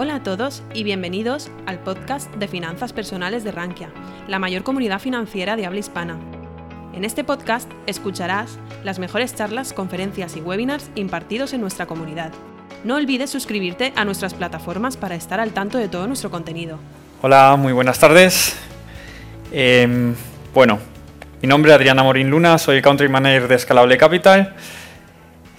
Hola a todos y bienvenidos al podcast de Finanzas Personales de Rankia, la mayor comunidad financiera de habla hispana. En este podcast escucharás las mejores charlas, conferencias y webinars impartidos en nuestra comunidad. No olvides suscribirte a nuestras plataformas para estar al tanto de todo nuestro contenido. Hola, muy buenas tardes. Em, bueno, mi nombre es Adriana Morín Luna, soy Country Manager de Escalable Capital.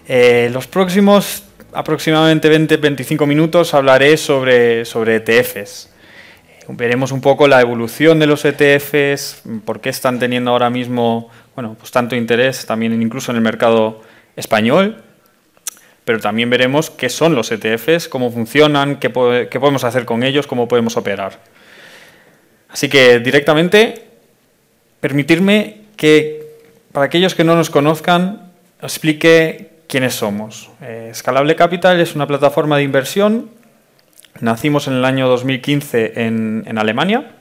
Eh, los próximos aproximadamente 20-25 minutos hablaré sobre, sobre ETFs. Veremos un poco la evolución de los ETFs, por qué están teniendo ahora mismo bueno, pues tanto interés también incluso en el mercado español, pero también veremos qué son los ETFs, cómo funcionan, qué, qué podemos hacer con ellos, cómo podemos operar. Así que directamente, permitirme que para aquellos que no nos conozcan, explique quiénes somos. Eh, Escalable Capital es una plataforma de inversión. Nacimos en el año 2015 en, Alemania.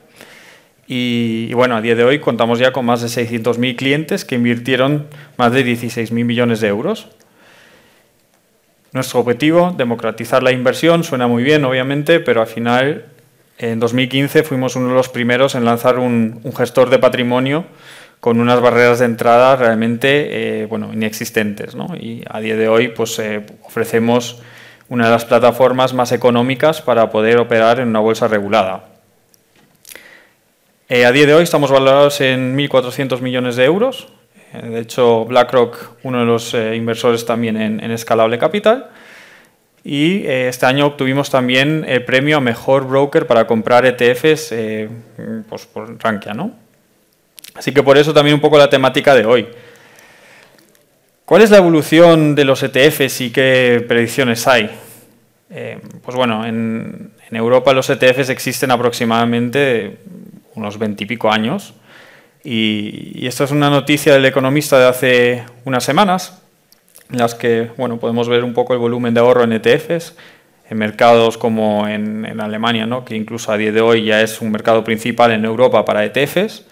Y, bueno, a día de hoy contamos ya con más de 600.000 clientes que invirtieron más de 16.000 millones de euros. Nuestro objetivo, democratizar la inversión, suena muy bien, obviamente, pero al final, en 2015 fuimos uno de los primeros en lanzar un, un gestor de patrimonio con unas barreras de entrada realmente eh, bueno, inexistentes. ¿no? Y a día de hoy pues, eh, ofrecemos una de las plataformas más económicas para poder operar en una bolsa regulada. Eh, a día de hoy estamos valorados en 1.400 millones de euros. de hecho, BlackRock, uno de los inversores también en, Escalable Capital. Y este año obtuvimos también el premio a Mejor Broker para comprar ETFs pues, por Rankia. ¿no? Así que por eso también un poco la temática de hoy. ¿Cuál es la evolución de los ETFs y qué predicciones hay? Eh, pues bueno, en, Europa los ETFs existen aproximadamente unos veintipico años y, y esta es una noticia del economista de hace unas semanas en las que bueno, podemos ver un poco el volumen de ahorro en ETFs en mercados como en, en Alemania, ¿no? que incluso a día de hoy ya es un mercado principal en Europa para ETFs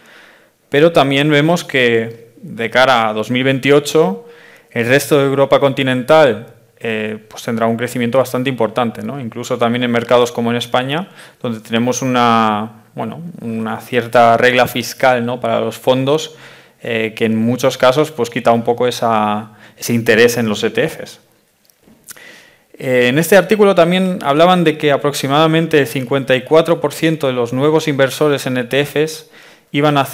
pero también vemos que de cara a 2028 el resto de Europa continental eh, pues tendrá un crecimiento bastante importante, ¿no? incluso también en mercados como en España, donde tenemos una, bueno, una cierta regla fiscal ¿no? para los fondos eh, que en muchos casos pues, quita un poco esa, ese interés en los ETFs. Eh, en este artículo también hablaban de que aproximadamente el 54% de los nuevos inversores en ETFs iban a,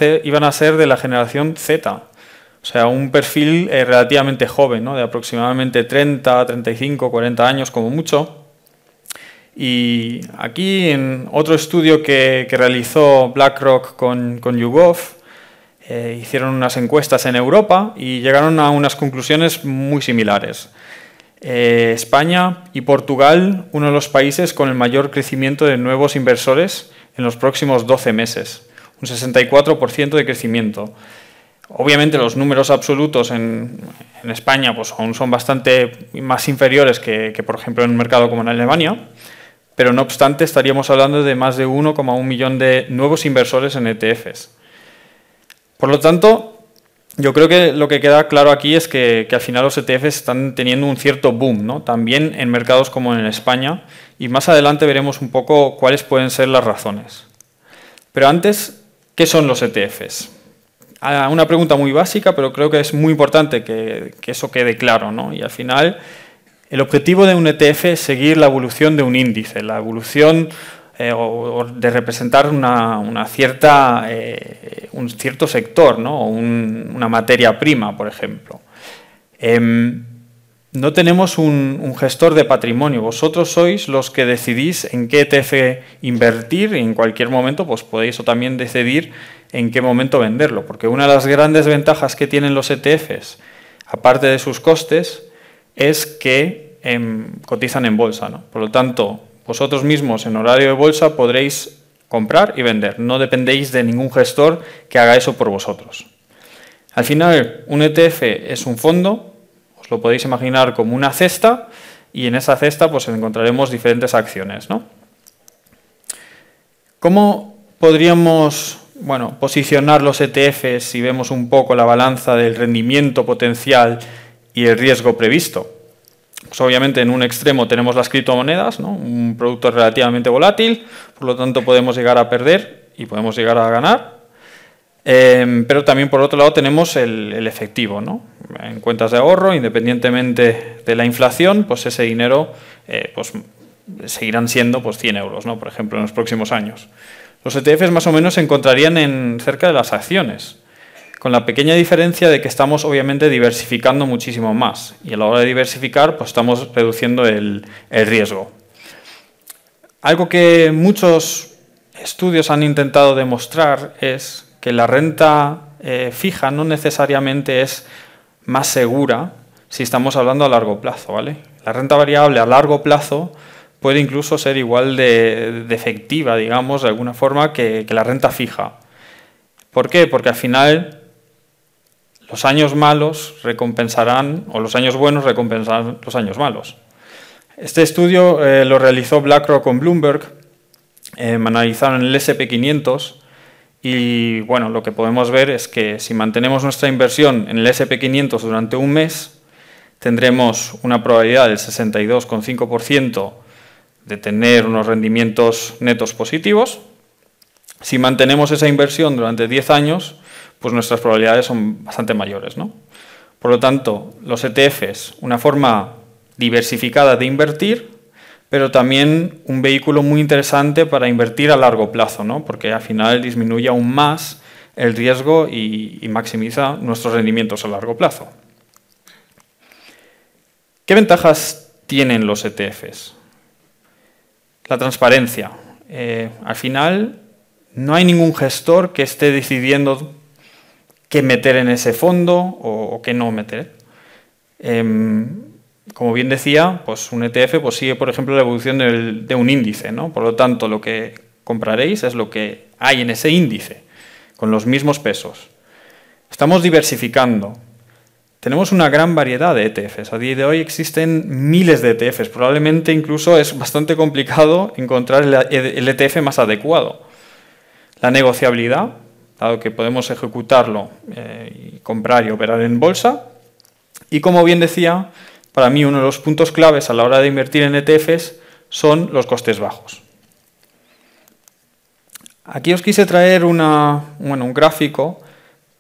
ser de la generación Z. O sea, un perfil eh, relativamente joven, de aproximadamente 30, 35, 40 años como mucho. Y aquí en otro estudio que, realizó BlackRock con, con YouGov, eh, hicieron unas encuestas en Europa y llegaron a unas conclusiones muy similares. Eh, España y Portugal, uno de los países con el mayor crecimiento de nuevos inversores en los próximos 12 meses un 64% de crecimiento. Obviamente los números absolutos en, España pues, son bastante más inferiores que, por ejemplo en un mercado como en Alemania, pero no obstante estaríamos hablando de más de 1,1 millón de nuevos inversores en ETFs. Por lo tanto, yo creo que lo que queda claro aquí es que, al final los ETFs están teniendo un cierto boom, ¿no? también en mercados como en España, y más adelante veremos un poco cuáles pueden ser las razones. Pero antes ¿Qué son los ETFs? Ah, una pregunta muy básica, pero creo que es muy importante que, eso quede claro. ¿no? Y al final, el objetivo de un ETF es seguir la evolución de un índice, la evolución eh, de representar una, cierta, eh, un cierto sector, ¿no? o una materia prima, por ejemplo. Em, no tenemos un, gestor de patrimonio. Vosotros sois los que decidís en qué ETF invertir y en cualquier momento pues podéis también decidir en qué momento venderlo. Porque una de las grandes ventajas que tienen los ETFs, aparte de sus costes, es que em, cotizan en bolsa. Por lo tanto, vosotros mismos en horario de bolsa podréis comprar y vender. No dependéis de ningún gestor que haga eso por vosotros. Al final, un ETF es un fondo lo podéis imaginar como una cesta y en esa cesta pues encontraremos diferentes acciones. ¿no? ¿Cómo podríamos bueno, posicionar los ETFs si vemos un poco la balanza del rendimiento potencial y el riesgo previsto? pues obviamente en un extremo tenemos las criptomonedas, un producto relativamente volátil, por lo tanto podemos llegar a perder y podemos llegar a ganar. Em, pero también por otro lado tenemos el, efectivo, En cuentas de ahorro, independientemente de la inflación, pues ese dinero eh, pues, seguirán siendo pues, 100 euros, ¿no? por ejemplo, en los próximos años. Los ETFs más o menos se encontrarían en cerca de las acciones, con la pequeña diferencia de que estamos obviamente diversificando muchísimo más y a la hora de diversificar pues estamos reduciendo el, riesgo. Algo que muchos estudios han intentado demostrar es que la renta eh, fija no necesariamente es más segura si estamos hablando a largo plazo. ¿vale? La renta variable a largo plazo puede incluso ser igual de, efectiva, digamos, de alguna forma, que, la renta fija. ¿Por qué? Porque al final los años malos recompensarán, o los años buenos recompensarán los años malos. Este estudio eh, lo realizó BlackRock con Bloomberg, eh, analizaron el SP500 y bueno, lo que podemos ver es que si mantenemos nuestra inversión en el SP500 durante un mes, tendremos una probabilidad del 62,5% de tener unos rendimientos netos positivos. Si mantenemos esa inversión durante 10 años, pues nuestras probabilidades son bastante mayores. ¿no? Por lo tanto, los ETFs, una forma diversificada de invertir, pero también un vehículo muy interesante para invertir a largo plazo, ¿no? porque al final disminuye aún más el riesgo y, maximiza nuestros rendimientos a largo plazo. ¿Qué ventajas tienen los ETFs? La transparencia. Eh, al final, no hay ningún gestor que esté decidiendo qué meter en ese fondo o, qué no meter. Em, como bien decía, pues un ETF pues sigue, por ejemplo, la evolución de un índice. ¿no? Por lo tanto, lo que compraréis es lo que hay en ese índice, con los mismos pesos. Estamos diversificando. Tenemos una gran variedad de ETFs. A día de hoy existen miles de ETFs. Probablemente incluso es bastante complicado encontrar el ETF más adecuado. La negociabilidad, dado que podemos ejecutarlo, eh, y comprar y operar en bolsa. Y como bien decía, para mí uno de los puntos claves a la hora de invertir en ETFs son los costes bajos. Aquí os quise traer una, un gráfico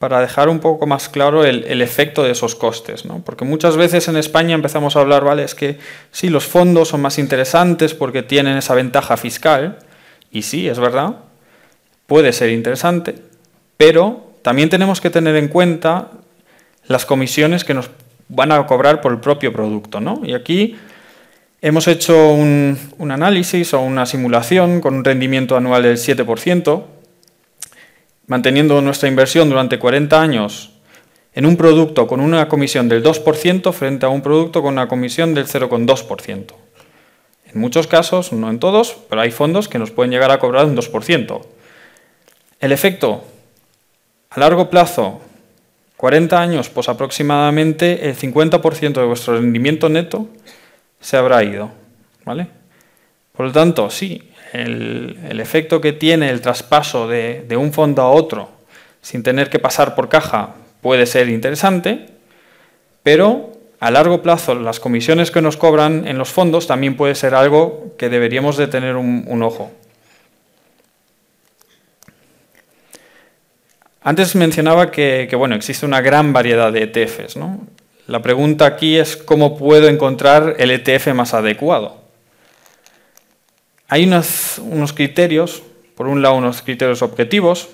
para dejar un poco más claro el, efecto de esos costes. ¿no? Porque muchas veces en España empezamos a hablar, vale, es que sí, los fondos son más interesantes porque tienen esa ventaja fiscal, y sí, es verdad, puede ser interesante, pero también tenemos que tener en cuenta las comisiones que nos van a cobrar por el propio producto. ¿no? Y aquí hemos hecho un, un análisis o una simulación con un rendimiento anual del 7%, manteniendo nuestra inversión durante 40 años en un producto con una comisión del 2% frente a un producto con una comisión del 0,2%. En muchos casos, no en todos, pero hay fondos que nos pueden llegar a cobrar un 2%. El efecto, a largo plazo, 40 años, pues aproximadamente el 50% de vuestro rendimiento neto se habrá ido. ¿vale? Por lo tanto, sí, el, efecto que tiene el traspaso de, un fondo a otro sin tener que pasar por caja puede ser interesante, pero a largo plazo las comisiones que nos cobran en los fondos también puede ser algo que deberíamos de tener un, ojo. Antes mencionaba que, bueno, existe una gran variedad de ETFs. La pregunta aquí es cómo puedo encontrar el ETF más adecuado. Hay unos, criterios, por un lado unos criterios objetivos,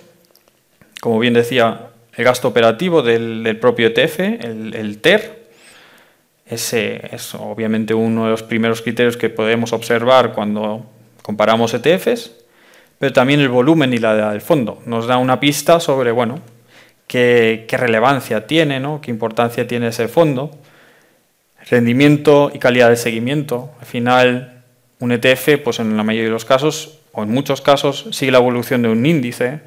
como bien decía, el gasto operativo del, propio ETF, el, TER. Ese es obviamente uno de los primeros criterios que podemos observar cuando comparamos ETFs, pero también el volumen y la edad del fondo. Nos da una pista sobre bueno, qué, relevancia tiene, ¿no? qué importancia tiene ese fondo, rendimiento y calidad de seguimiento. Al final, un ETF, pues en la mayoría de los casos, o en muchos casos, sigue la evolución de un índice.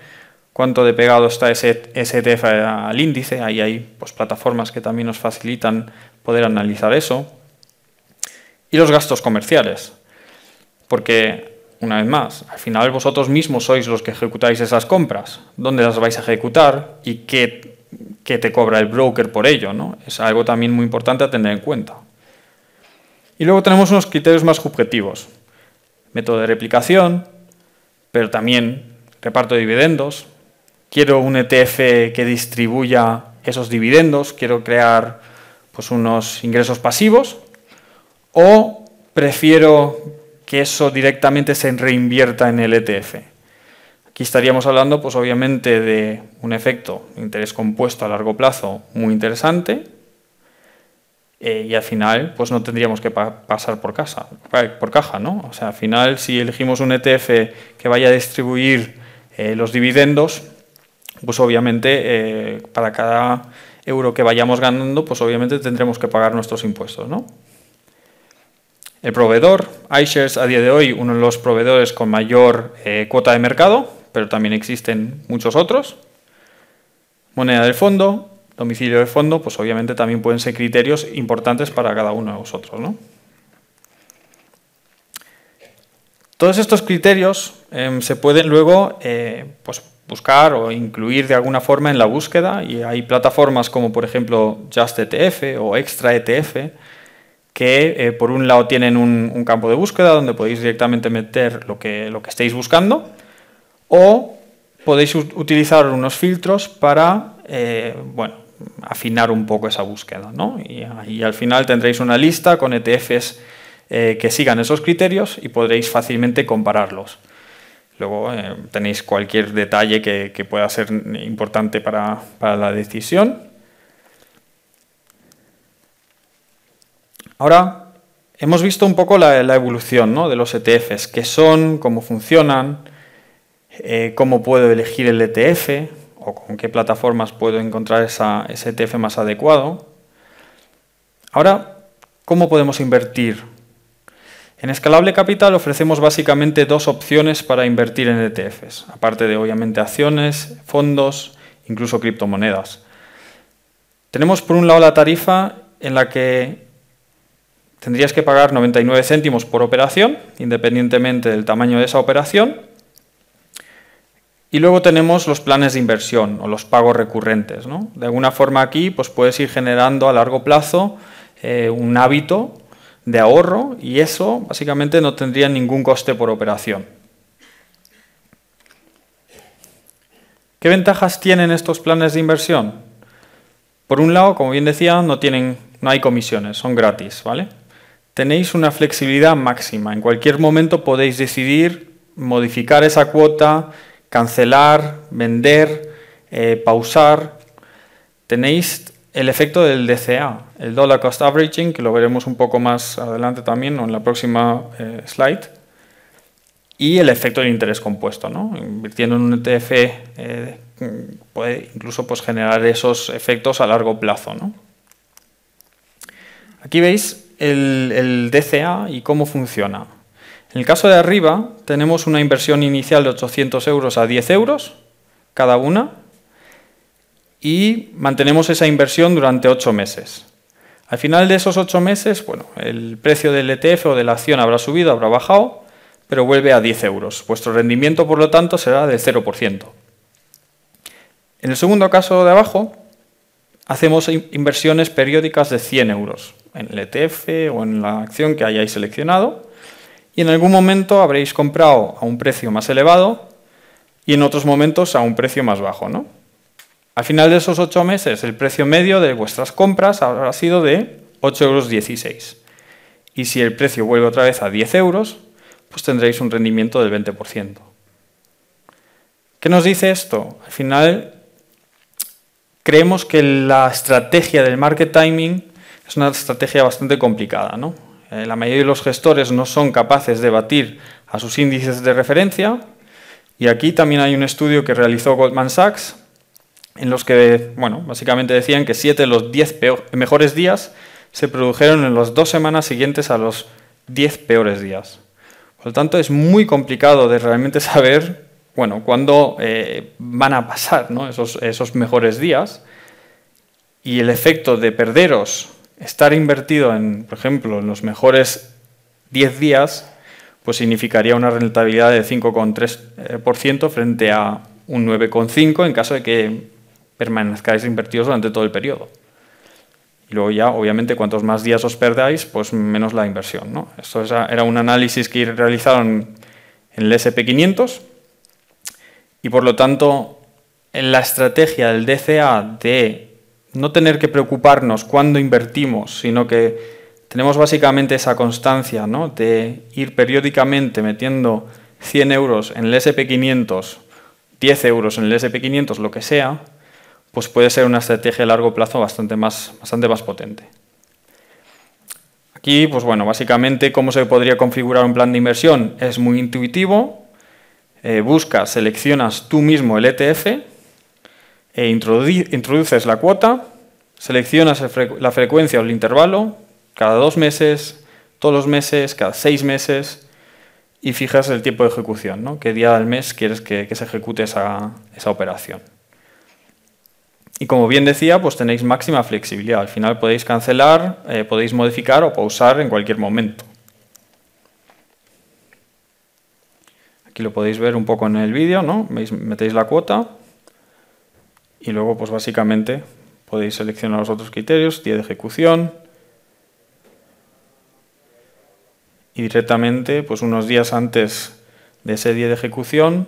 Cuánto de pegado está ese, ETF al índice. Ahí hay pues, plataformas que también nos facilitan poder analizar eso. Y los gastos comerciales. Porque, una vez más, al final vosotros mismos sois los que ejecutáis esas compras. ¿Dónde las vais a ejecutar? ¿Y qué, qué te cobra el broker por ello? ¿no? Es algo también muy importante a tener en cuenta. Y luego tenemos unos criterios más subjetivos. Método de replicación, pero también reparto de dividendos. Quiero un ETF que distribuya esos dividendos, quiero crear pues, unos ingresos pasivos, o prefiero que eso directamente se reinvierta en el ETF. Aquí estaríamos hablando, pues obviamente, de un efecto interés compuesto a largo plazo muy interesante, eh, y al final pues no tendríamos que pasar por, casa, por caja. ¿no? O sea, al final si elegimos un ETF que vaya a distribuir eh, los dividendos, pues obviamente eh, para cada euro que vayamos ganando, pues obviamente tendremos que pagar nuestros impuestos. ¿no? El proveedor, iShares a día de hoy, uno de los proveedores con mayor cuota de mercado, pero también existen muchos otros. Moneda del fondo, domicilio de fondo, pues obviamente también pueden ser criterios importantes para cada uno de vosotros. ¿no? Todos estos criterios em, se pueden luego eh, pues buscar o incluir de alguna forma en la búsqueda y hay plataformas como por ejemplo JustETF o ExtraETF que eh, por un lado tienen un, campo de búsqueda donde podéis directamente meter lo que, lo que estéis buscando o podéis utilizar unos filtros para eh, bueno, afinar un poco esa búsqueda. ¿no? Y, al final tendréis una lista con ETFs eh, que sigan esos criterios y podréis fácilmente compararlos. Luego tenéis cualquier detalle que, pueda ser importante para, la decisión. Ahora, hemos visto un poco la, evolución de los ETFs, qué son, cómo funcionan, eh, cómo puedo elegir el ETF, o con qué plataformas puedo encontrar ese ETF más adecuado. Ahora, ¿cómo podemos invertir? En Escalable Capital ofrecemos básicamente dos opciones para invertir en ETFs, aparte de obviamente acciones, fondos, incluso criptomonedas. Tenemos por un lado la tarifa en la que tendrías que pagar 99 céntimos por operación, independientemente del tamaño de esa operación, y luego tenemos los planes de inversión o los pagos recurrentes. De alguna forma aquí pues puedes ir generando a largo plazo eh, un hábito de ahorro y eso básicamente no tendría ningún coste por operación. ¿Qué ventajas tienen estos planes de inversión? Por un lado, como bien decía, no, tienen, no hay comisiones, son gratis, ¿vale? Tenéis una flexibilidad máxima. En cualquier momento podéis decidir modificar esa cuota, cancelar, vender, eh, pausar. Tenéis el efecto del DCA, el Dollar Cost Averaging, que lo veremos un poco más adelante también o en la próxima eh, slide. Y el efecto del interés compuesto. ¿no? Invirtiendo en un ETF eh, puede incluso pues, generar esos efectos a largo plazo. ¿no? Aquí veis el, DCA y cómo funciona. En el caso de arriba tenemos una inversión inicial de 800 euros a 10 euros cada una y mantenemos esa inversión durante 8 meses. Al final de esos 8 meses, bueno, el precio del ETF o de la acción habrá subido, habrá bajado, pero vuelve a 10 euros. Vuestro rendimiento, por lo tanto, será del 0%. En el segundo caso de abajo, hacemos inversiones periódicas de 100 euros en el ETF o en la acción que hayáis seleccionado y en algún momento habréis comprado a un precio más elevado y en otros momentos a un precio más bajo. ¿no? Al final de esos ocho meses, el precio medio de vuestras compras habrá sido de 8,16 euros. Y si el precio vuelve otra vez a 10 euros, pues tendréis un rendimiento del 20%. ¿Qué nos dice esto? Al final, creemos que la estrategia del market timing es una estrategia bastante complicada. ¿no? Eh, la mayoría de los gestores no son capaces de batir a sus índices de referencia. Y aquí también hay un estudio que realizó Goldman Sachs, en los que, bueno, básicamente decían que 7 de los 10 mejores días se produjeron en las dos semanas siguientes a los 10 peores días. Por lo tanto, es muy complicado de realmente saber, bueno, cuándo eh, van a pasar esos, esos mejores días. Y el efecto de perderos estar invertido en, por ejemplo, en los mejores 10 días, pues significaría una rentabilidad de 5,3% frente a un 9,5% en caso de que permanezcáis invertidos durante todo el periodo. Y luego ya, obviamente, cuantos más días os perdáis, pues menos la inversión. ¿no? Esto era un análisis que realizaron en el SP500 y por lo tanto en la estrategia del DCA de no tener que preocuparnos cuándo invertimos, sino que tenemos básicamente esa constancia ¿no? de ir periódicamente metiendo 100 euros en el SP500, 10 euros en el SP500, lo que sea, pues puede ser una estrategia a largo plazo bastante más, bastante más potente. Aquí, pues bueno, básicamente cómo se podría configurar un plan de inversión es muy intuitivo. Eh, buscas, seleccionas tú mismo el ETF e introduces la cuota, seleccionas la frecuencia o el intervalo, cada dos meses, todos los meses, cada seis meses, y fijas el tiempo de ejecución, ¿no? qué día del mes quieres que, se ejecute esa, operación. Y como bien decía, pues tenéis máxima flexibilidad. Al final podéis cancelar, eh, podéis modificar o pausar en cualquier momento. Aquí lo podéis ver un poco en el vídeo, ¿no? Metéis la cuota y luego, pues básicamente, podéis seleccionar los otros criterios, día de ejecución, y directamente, pues unos días antes de ese día de ejecución,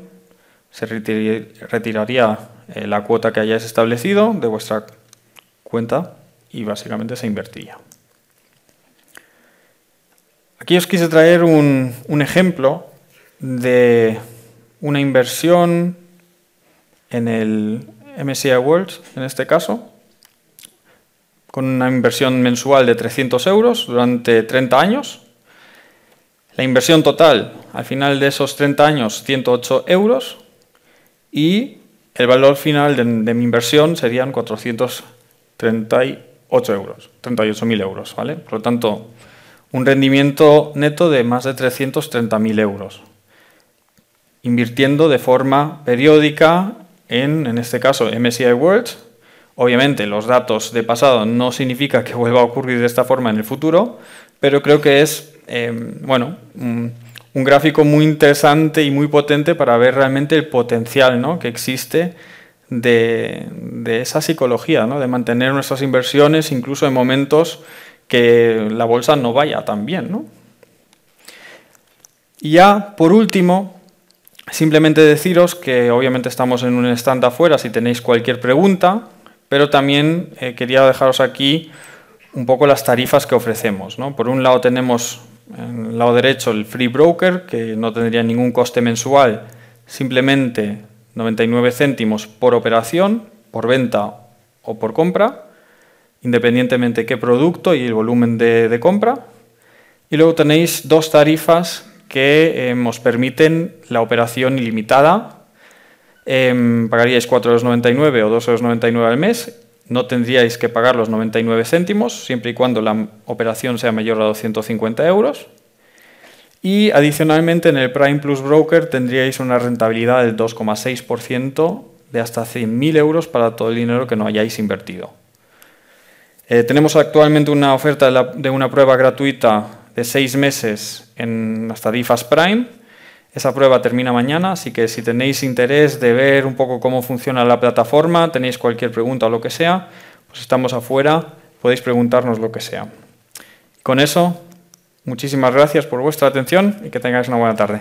se retiraría eh, la cuota que hayáis establecido de vuestra cuenta y básicamente se invertiría. Aquí os quise traer un, un ejemplo de una inversión en el MSCI World, en este caso, con una inversión mensual de 300 euros durante 30 años la inversión total al final de esos 30 años, 108 euros, y el valor final de, mi inversión serían 438 euros, 38.000 euros, ¿vale? Por lo tanto, un rendimiento neto de más de 330.000 euros, invirtiendo de forma periódica en, en este caso, MSCI World. Obviamente, los datos de pasado no significa que vuelva a ocurrir de esta forma en el futuro, pero creo que es Em, bueno, un, gráfico muy interesante y muy potente para ver realmente el potencial ¿no? que existe de, esa psicología, ¿no? de mantener nuestras inversiones incluso en momentos que la bolsa no vaya tan bien. ¿no? Y ya, por último, simplemente deciros que obviamente estamos en un stand afuera si tenéis cualquier pregunta, pero también eh, quería dejaros aquí un poco las tarifas que ofrecemos. ¿no? Por un lado tenemos en el lado derecho el free broker, que no tendría ningún coste mensual, simplemente 99 céntimos por operación, por venta o por compra, independientemente qué producto y el volumen de, compra. Y luego tenéis dos tarifas que eh, os permiten la operación ilimitada. Eh, pagaríais 4,99 o 2,99 al mes no tendríais que pagar los 99 céntimos, siempre y cuando la operación sea mayor a 250 euros. Y adicionalmente en el Prime Plus Broker tendríais una rentabilidad del 2,6% de hasta 100.000 euros para todo el dinero que no hayáis invertido. Eh, tenemos actualmente una oferta de, una prueba gratuita de seis meses en las tarifas Prime esa prueba termina mañana, así que si tenéis interés de ver un poco cómo funciona la plataforma, tenéis cualquier pregunta o lo que sea, pues estamos afuera, podéis preguntarnos lo que sea. Con eso, muchísimas gracias por vuestra atención y que tengáis una buena tarde.